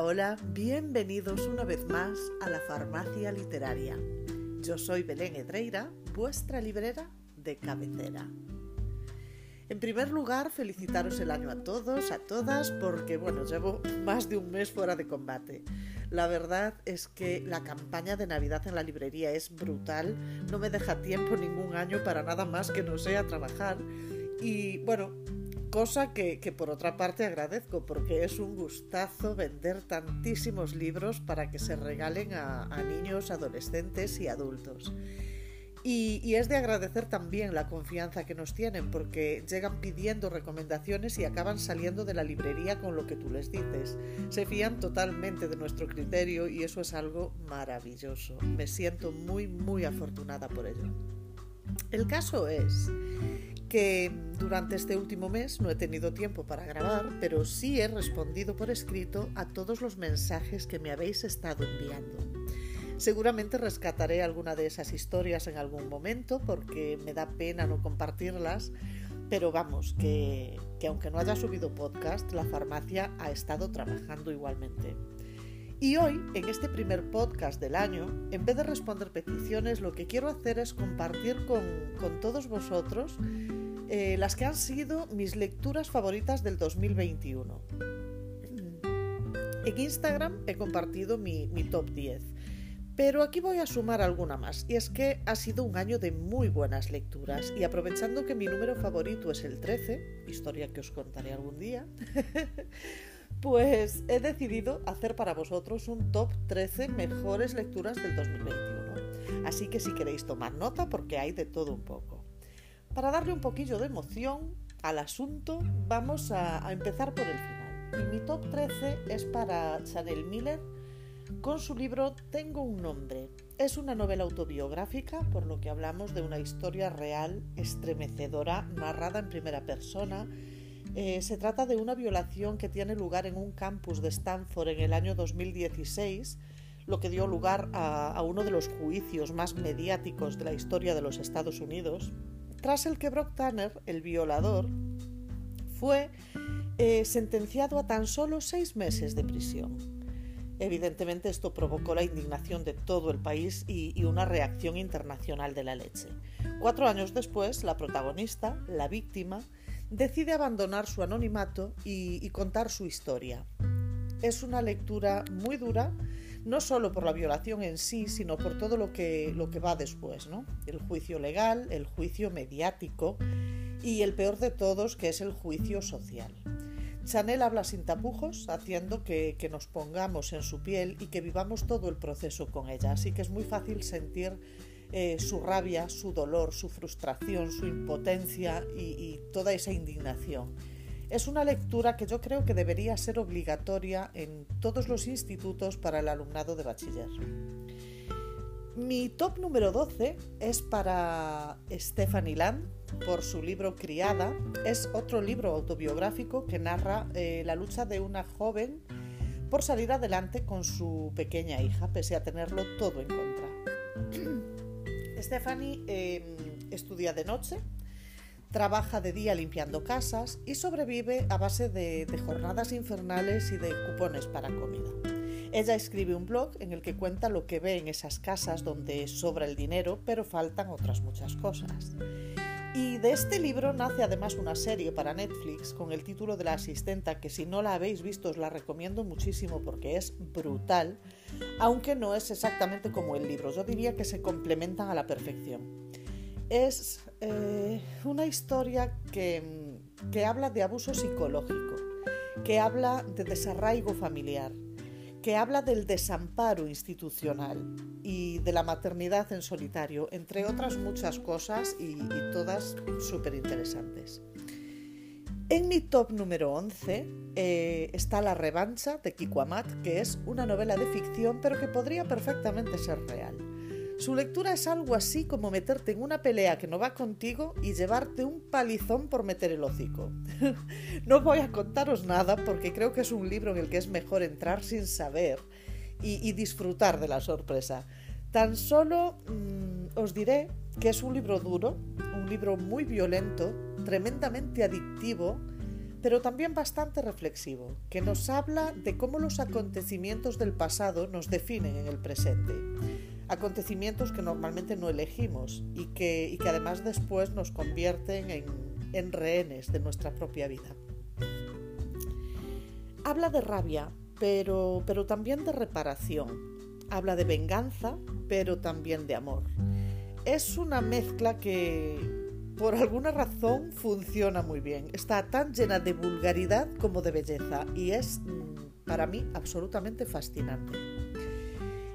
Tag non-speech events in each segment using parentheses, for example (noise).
Hola, hola, bienvenidos una vez más a la farmacia literaria. Yo soy Belén Edreira, vuestra librera de cabecera. En primer lugar, felicitaros el año a todos, a todas, porque bueno, llevo más de un mes fuera de combate. La verdad es que la campaña de Navidad en la librería es brutal, no me deja tiempo ningún año para nada más que no sea trabajar. Y bueno, Cosa que, por otra parte agradezco porque es un gustazo vender tantísimos libros para que se regalen a, niños, adolescentes y adultos. Y, es de agradecer también la confianza que nos tienen porque llegan pidiendo recomendaciones y acaban saliendo de la librería con lo que tú les dices. Se fían totalmente de nuestro criterio y eso es algo maravilloso. Me siento muy, muy afortunada por ello. El caso es que durante este último mes no he tenido tiempo para grabar, pero sí he respondido por escrito a todos los mensajes que me habéis estado enviando. Seguramente rescataré alguna de esas historias en algún momento porque me da pena no compartirlas, pero vamos, que, que aunque no haya subido podcast, la farmacia ha estado trabajando igualmente. Y hoy, en este primer podcast del año, en vez de responder peticiones, lo que quiero hacer es compartir con, con todos vosotros eh, las que han sido mis lecturas favoritas del 2021. En Instagram he compartido mi, top 10, pero aquí voy a sumar alguna más, y es que ha sido un año de muy buenas lecturas, y aprovechando que mi número favorito es el 13, historia que os contaré algún día, (laughs) pues he decidido hacer para vosotros un top 13 mejores lecturas del 2021. Así que si queréis tomar nota, porque hay de todo un poco. Para darle un poquillo de emoción al asunto, vamos a, empezar por el final. Y mi top 13 es para Chanel Miller con su libro Tengo un nombre. Es una novela autobiográfica, por lo que hablamos de una historia real, estremecedora, narrada en primera persona. Eh, se trata de una violación que tiene lugar en un campus de Stanford en el año 2016, lo que dio lugar a uno de los juicios más mediáticos de la historia de los Estados Unidos tras el que Brock Tanner, el violador, fue eh, sentenciado a tan solo seis meses de prisión. Evidentemente esto provocó la indignación de todo el país y, una reacción internacional de la leche. Cuatro años después, la protagonista, la víctima, decide abandonar su anonimato y contar su historia. Es una lectura muy dura, no solo por la violación en sí, sino por todo lo que, lo que va después, ¿no? El juicio legal, el juicio mediático y el peor de todos, que es el juicio social. Chanel habla sin tapujos, haciendo que, nos pongamos en su piel y que vivamos todo el proceso con ella. Así que es muy fácil sentir eh, su rabia, su dolor, su frustración, su impotencia y toda esa indignación. Es una lectura que yo creo que debería ser obligatoria en todos los institutos para el alumnado de bachiller. Mi top número 12 es para Stephanie Land por su libro Criada. Es otro libro autobiográfico que narra eh, la lucha de una joven por salir adelante con su pequeña hija, pese a tenerlo todo en contra. Stephanie em, estudia de noche trabaja de día limpiando casas y sobrevive a base de, jornadas infernales y de cupones para comida. Ella escribe un blog en el que cuenta lo que ve en esas casas donde sobra el dinero, pero faltan otras muchas cosas. Y de este libro nace además una serie para Netflix con el título de la asistenta, que si no la habéis visto os la recomiendo muchísimo porque es brutal, aunque no es exactamente como el libro. Yo diría que se complementan a la perfección. Es eh, una historia que, que habla de abuso psicológico, que habla de desarraigo familiar, que habla del desamparo institucional y de la maternidad en solitario, entre otras muchas cosas y, todas súper interesantes. En mi top número 11 eh, está La revancha de Kiko Amat, que es una novela de ficción pero que podría perfectamente ser real. Su lectura es algo así como meterte en una pelea que no va contigo y llevarte un palizón por meter el hocico. (laughs) no voy a contaros nada porque creo que es un libro en el que es mejor entrar sin saber y, disfrutar de la sorpresa. Tan solo mm, os diré que es un libro duro, un libro muy violento, tremendamente adictivo, pero también bastante reflexivo, que nos habla de cómo los acontecimientos del pasado nos definen en el presente. Acontecimientos que normalmente no elegimos y que, y que además después nos convierten en, en rehenes de nuestra propia vida. Habla de rabia, pero, pero también de reparación. Habla de venganza, pero también de amor. Es una mezcla que, por alguna razón funciona muy bien. Está tan llena de vulgaridad como de belleza y es mm, para mí absolutamente fascinante.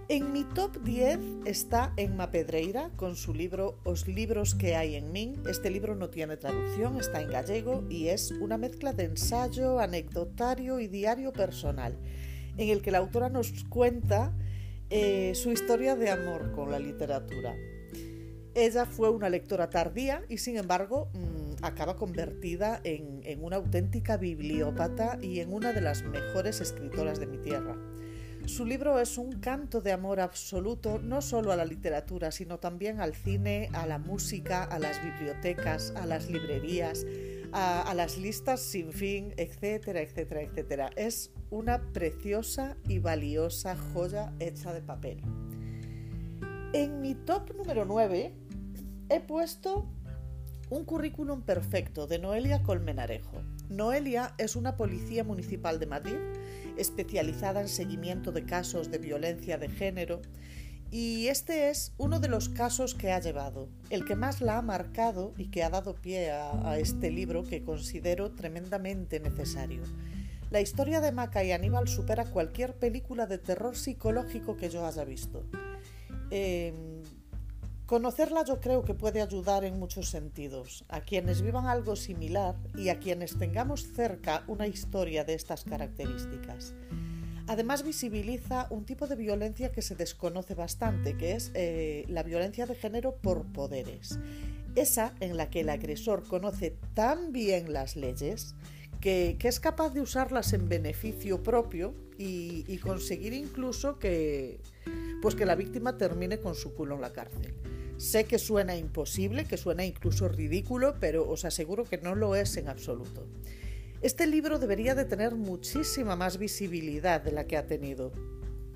En mi top 10 está Emma Pedreira con su libro Os libros que hay en mí. Este libro no tiene traducción, está en gallego y es una mezcla de ensayo, anecdotario y diario personal, en el que la autora nos cuenta eh, su historia de amor con la literatura. Ella fue una lectora tardía y sin embargo mm, acaba convertida en, una auténtica bibliópata y en una de las mejores escritoras de mi tierra. Su libro es un canto de amor absoluto no solo a la literatura, sino también al cine, a la música, a las bibliotecas, a las librerías, a, a, las listas sin fin, etcétera, etcétera, etcétera. Es una preciosa y valiosa joya hecha de papel. En mi top número 9 he puesto un currículum perfecto de Noelia Colmenarejo. Noelia es una policía municipal de Madrid especializada en seguimiento de casos de violencia de género y este es uno de los casos que ha llevado, el que más la ha marcado y que ha dado pie a, este libro que considero tremendamente necesario. La historia de Maca y Aníbal supera cualquier película de terror psicológico que yo haya visto. Eh, Conocerla yo creo que puede ayudar en muchos sentidos a quienes vivan algo similar y a quienes tengamos cerca una historia de estas características. Además visibiliza un tipo de violencia que se desconoce bastante, que es eh, la violencia de género por poderes. Esa en la que el agresor conoce tan bien las leyes que, es capaz de usarlas en beneficio propio y, y conseguir incluso que, pues que la víctima termine con su culo en la cárcel. Sé que suena imposible, que suena incluso ridículo, pero os aseguro que no lo es en absoluto. Este libro debería de tener muchísima más visibilidad de la que ha tenido.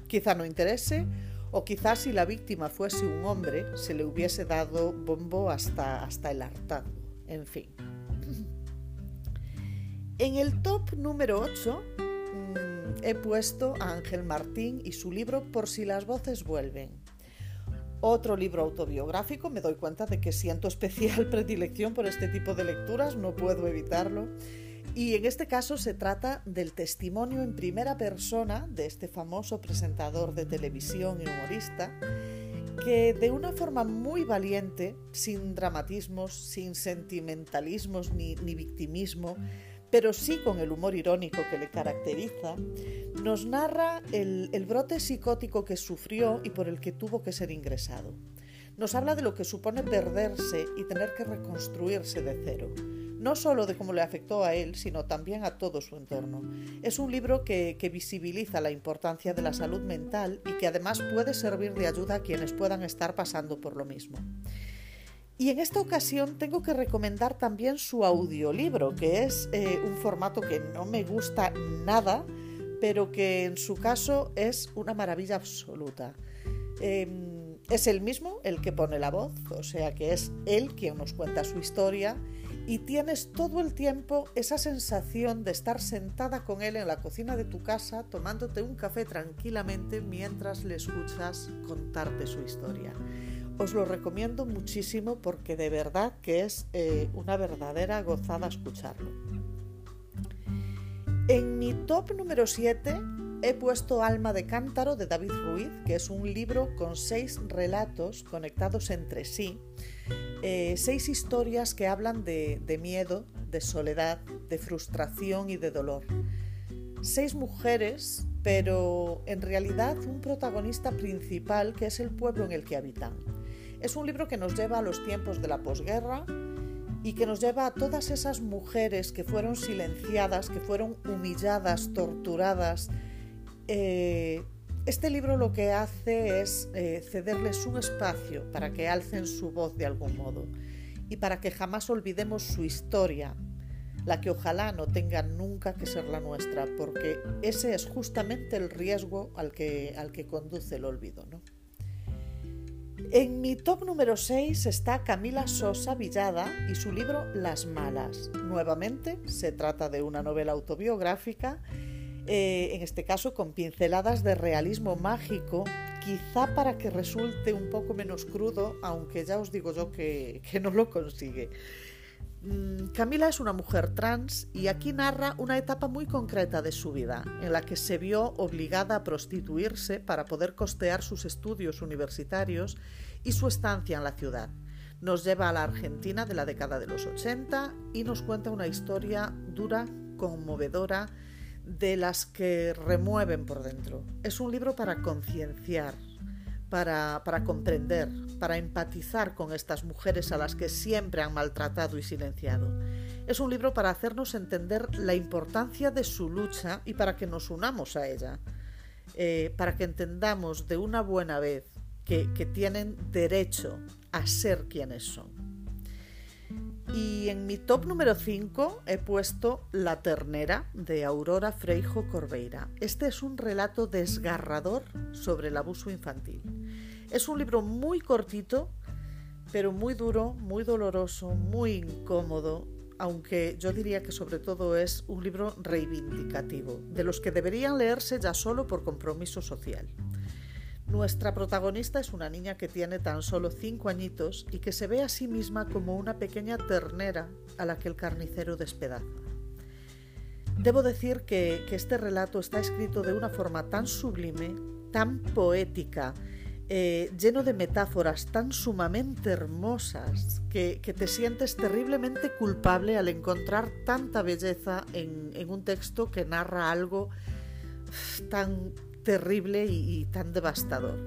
Quizá no interese, o quizás si la víctima fuese un hombre, se le hubiese dado bombo hasta, hasta el hartazgo. En fin. En el top número 8 mmm, he puesto a Ángel Martín y su libro Por si las voces vuelven. Otro libro autobiográfico, me doy cuenta de que siento especial (laughs) predilección por este tipo de lecturas, no puedo evitarlo. Y en este caso se trata del testimonio en primera persona de este famoso presentador de televisión y humorista, que de una forma muy valiente, sin dramatismos, sin sentimentalismos ni, ni victimismo, pero sí con el humor irónico que le caracteriza, nos narra el, brote psicótico que sufrió y por el que tuvo que ser ingresado. Nos habla de lo que supone perderse y tener que reconstruirse de cero, no solo de cómo le afectó a él, sino también a todo su entorno. Es un libro que visibiliza la importancia de la salud mental y que además puede servir de ayuda a quienes puedan estar pasando por lo mismo. Y en esta ocasión tengo que recomendar también su audiolibro, que es eh, un formato que no me gusta nada, pero que en su caso es una maravilla absoluta. Eh, es el mismo el que pone la voz, o sea que es él quien nos cuenta su historia y tienes todo el tiempo esa sensación de estar sentada con él en la cocina de tu casa tomándote un café tranquilamente mientras le escuchas contarte su historia. Os lo recomiendo muchísimo porque de verdad que es eh, una verdadera gozada escucharlo. En mi top número 7 he puesto Alma de Cántaro de David Ruiz, que es un libro con seis relatos conectados entre sí, eh, seis historias que hablan de, de miedo, de soledad, de frustración y de dolor. Seis mujeres, pero en realidad un protagonista principal que es el pueblo en el que habitan. Es un libro que nos lleva a los tiempos de la posguerra y que nos lleva a todas esas mujeres que fueron silenciadas, que fueron humilladas, torturadas. Eh, este libro lo que hace es eh, cederles un espacio para que alcen su voz de algún modo y para que jamás olvidemos su historia, la que ojalá no tenga nunca que ser la nuestra, porque ese es justamente el riesgo al que, al que conduce el olvido. ¿no? En mi top número 6 está Camila Sosa Villada y su libro Las Malas. Nuevamente se trata de una novela autobiográfica, eh, en este caso con pinceladas de realismo mágico, quizá para que resulte un poco menos crudo, aunque ya os digo yo que, que no lo consigue. Mm, Camila es una mujer trans y aquí narra una etapa muy concreta de su vida, en la que se vio obligada a prostituirse para poder costear sus estudios universitarios y su estancia en la ciudad. Nos lleva a la Argentina de la década de los 80 y nos cuenta una historia dura, conmovedora, de las que remueven por dentro. Es un libro para concienciar, para, comprender, para empatizar con estas mujeres a las que siempre han maltratado y silenciado. Es un libro para hacernos entender la importancia de su lucha y para que nos unamos a ella, eh, para que entendamos de una buena vez que, que tienen derecho a ser quienes son. Y en mi top número 5 he puesto La ternera de Aurora Freijo Corbeira. Este es un relato desgarrador sobre el abuso infantil. Es un libro muy cortito, pero muy duro, muy doloroso, muy incómodo, aunque yo diría que sobre todo es un libro reivindicativo, de los que deberían leerse ya solo por compromiso social. Nuestra protagonista es una niña que tiene tan solo cinco añitos y que se ve a sí misma como una pequeña ternera a la que el carnicero despedaza. Debo decir que, este relato está escrito de una forma tan sublime, tan poética, eh, lleno de metáforas tan sumamente hermosas que, te sientes terriblemente culpable al encontrar tanta belleza en un texto que narra algo tan terrible y, tan devastador.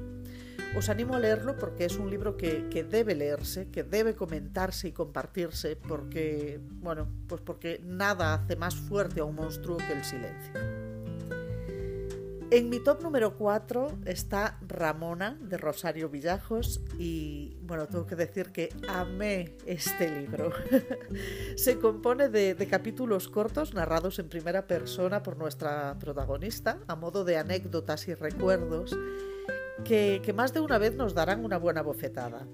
Os animo a leerlo porque es un libro que, que, debe leerse, que debe comentarse y compartirse, porque, bueno, pues porque nada hace más fuerte a un monstruo que el silencio. En mi top número 4 está Ramona de Rosario Villajos y bueno, tengo que decir que amé este libro. (laughs) Se compone de, capítulos cortos narrados en primera persona por nuestra protagonista a modo de anécdotas y recuerdos que, que más de una vez nos darán una buena bofetada.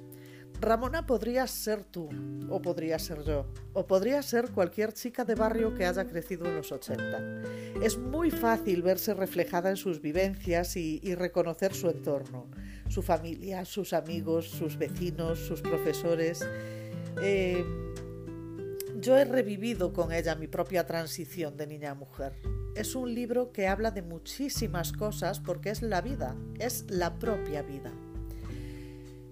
Ramona podría ser tú, o podría ser yo, o podría ser cualquier chica de barrio que haya crecido en los 80. Es muy fácil verse reflejada en sus vivencias y, reconocer su entorno, su familia, sus amigos, sus vecinos, sus profesores. Eh, yo he revivido con ella mi propia transición de niña a mujer. Es un libro que habla de muchísimas cosas porque es la vida, es la propia vida.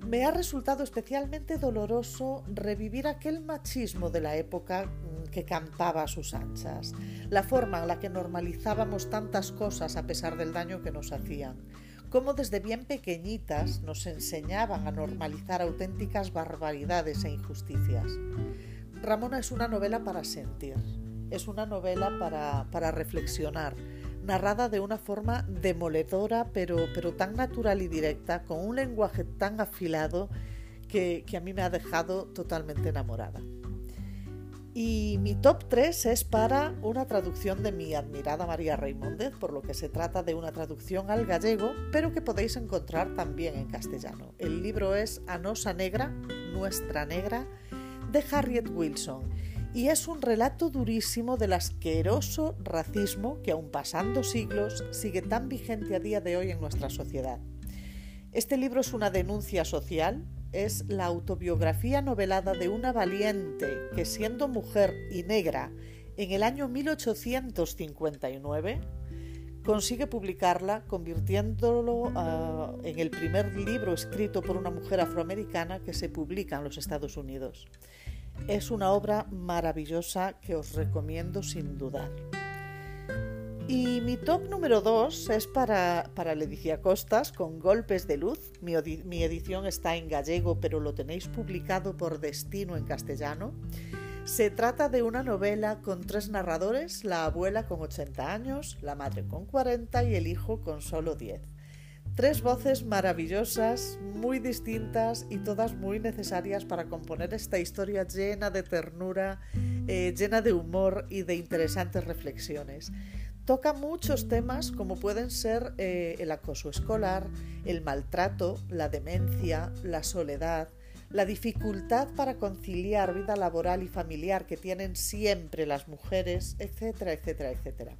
Me ha resultado especialmente doloroso revivir aquel machismo de la época mm, que campaba a sus anchas, la forma en la que normalizábamos tantas cosas a pesar del daño que nos hacían, cómo desde bien pequeñitas nos enseñaban a normalizar auténticas barbaridades e injusticias. Ramona es una novela para sentir, es una novela para, para reflexionar, narrada de una forma demoledora, pero, pero tan natural y directa, con un lenguaje tan afilado que, que a mí me ha dejado totalmente enamorada. Y mi top 3 es para una traducción de mi admirada María Raimóndez, por lo que se trata de una traducción al gallego, pero que podéis encontrar también en castellano. El libro es Anosa Negra, Nuestra Negra, de Harriet Wilson y es un relato durísimo del asqueroso racismo que aun pasando siglos sigue tan vigente a día de hoy en nuestra sociedad. Este libro es una denuncia social, es la autobiografía novelada de una valiente que siendo mujer y negra en el año 1859 consigue publicarla convirtiéndolo ah, en el primer libro escrito por una mujer afroamericana que se publica en los Estados Unidos. Es una obra maravillosa que os recomiendo sin dudar. Y mi top número 2 es para, para Leticia Costas con Golpes de Luz. Mi, mi, edición está en gallego, pero lo tenéis publicado por Destino en castellano. Se trata de una novela con tres narradores, la abuela con 80 años, la madre con 40 y el hijo con solo 10. Tres voces maravillosas, muy distintas y todas muy necesarias para componer esta historia llena de ternura eh, llena de humor y de interesantes reflexiones. Toca muchos temas como pueden ser eh, el acoso escolar, el maltrato, la demencia, la soledad, la dificultad para conciliar vida laboral y familiar que tienen siempre las mujeres, etcétera, etcétera, etcétera.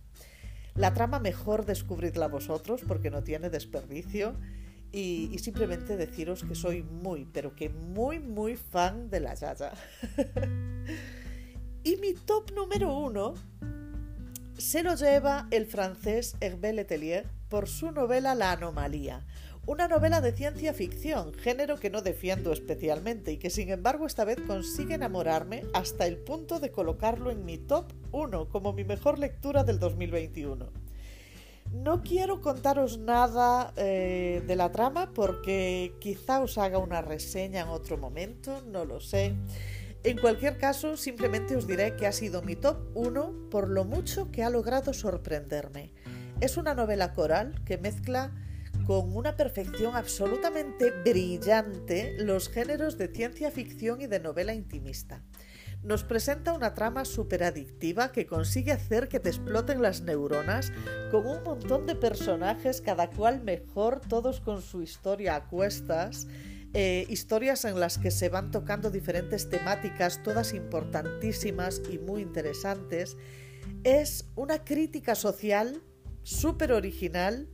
La trama mejor descubridla vosotros porque no tiene desperdicio y, simplemente deciros que soy muy, pero que muy, muy fan de la Yaya. (laughs) y mi top número uno se lo lleva el francés Hervé Letelier por su novela La Anomalía, una novela de ciencia ficción, género que no defiendo especialmente y que sin embargo esta vez consigue enamorarme hasta el punto de colocarlo en mi top 1 como mi mejor lectura del 2021. No quiero contaros nada eh, de la trama porque quizá os haga una reseña en otro momento, no lo sé. En cualquier caso, simplemente os diré que ha sido mi top 1 por lo mucho que ha logrado sorprenderme. Es una novela coral que mezcla con una perfección absolutamente brillante los géneros de ciencia ficción y de novela intimista. Nos presenta una trama adictiva que consigue hacer que te exploten las neuronas con un montón de personajes, cada cual mejor, todos con su historia a cuestas eh, historias en las que se van tocando diferentes temáticas, todas importantísimas y muy interesantes. Es una crítica social súper original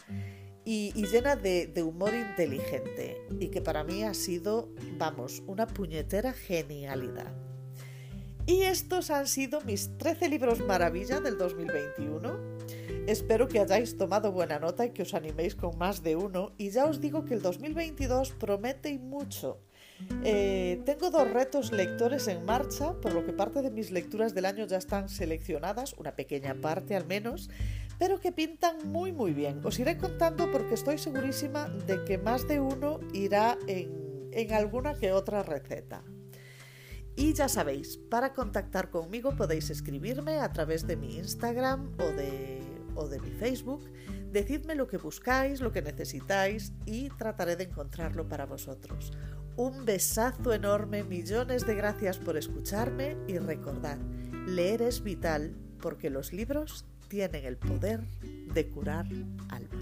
y, llena de, humor inteligente y que para mí ha sido, vamos, una puñetera genialidad. Y estos han sido mis 13 libros maravilla del 2021. Espero que hayáis tomado buena nota y que os animéis con más de uno. Y ya os digo que el 2022 promete y mucho. Eh, tengo dos retos lectores en marcha, por lo que parte de mis lecturas del año ya están seleccionadas, una pequeña parte al menos, pero que pintan muy muy bien. Os iré contando porque estoy segurísima de que más de uno irá en, en alguna que otra receta. Y ya sabéis, para contactar conmigo podéis escribirme a través de mi Instagram o de o de mi Facebook, decidme lo que buscáis, lo que necesitáis y trataré de encontrarlo para vosotros. Un besazo enorme, millones de gracias por escucharme y recordad, leer es vital porque los libros tienen el poder de curar almas.